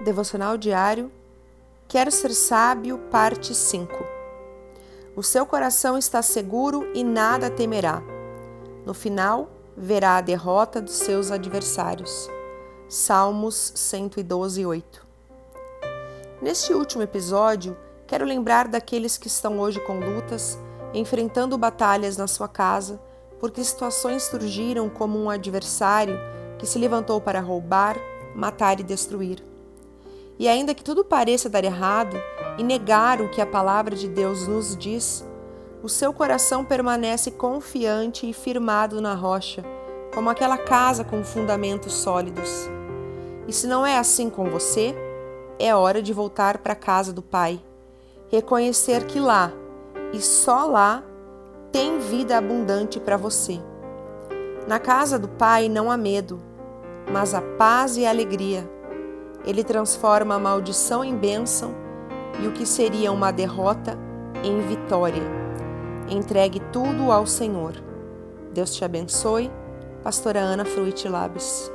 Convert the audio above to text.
Devocional Diário Quero Ser Sábio, parte 5 O seu coração está seguro e nada temerá. No final, verá a derrota dos seus adversários. Salmos 112, 8 Neste último episódio, quero lembrar daqueles que estão hoje com lutas, enfrentando batalhas na sua casa, porque situações surgiram como um adversário que se levantou para roubar, matar e destruir. E ainda que tudo pareça dar errado e negar o que a palavra de Deus nos diz, o seu coração permanece confiante e firmado na rocha, como aquela casa com fundamentos sólidos. E se não é assim com você, é hora de voltar para a casa do Pai, reconhecer que lá e só lá tem vida abundante para você. Na casa do Pai não há medo, mas há paz e alegria ele transforma a maldição em bênção e o que seria uma derrota em vitória. Entregue tudo ao Senhor. Deus te abençoe. Pastora Ana Fruit Labs.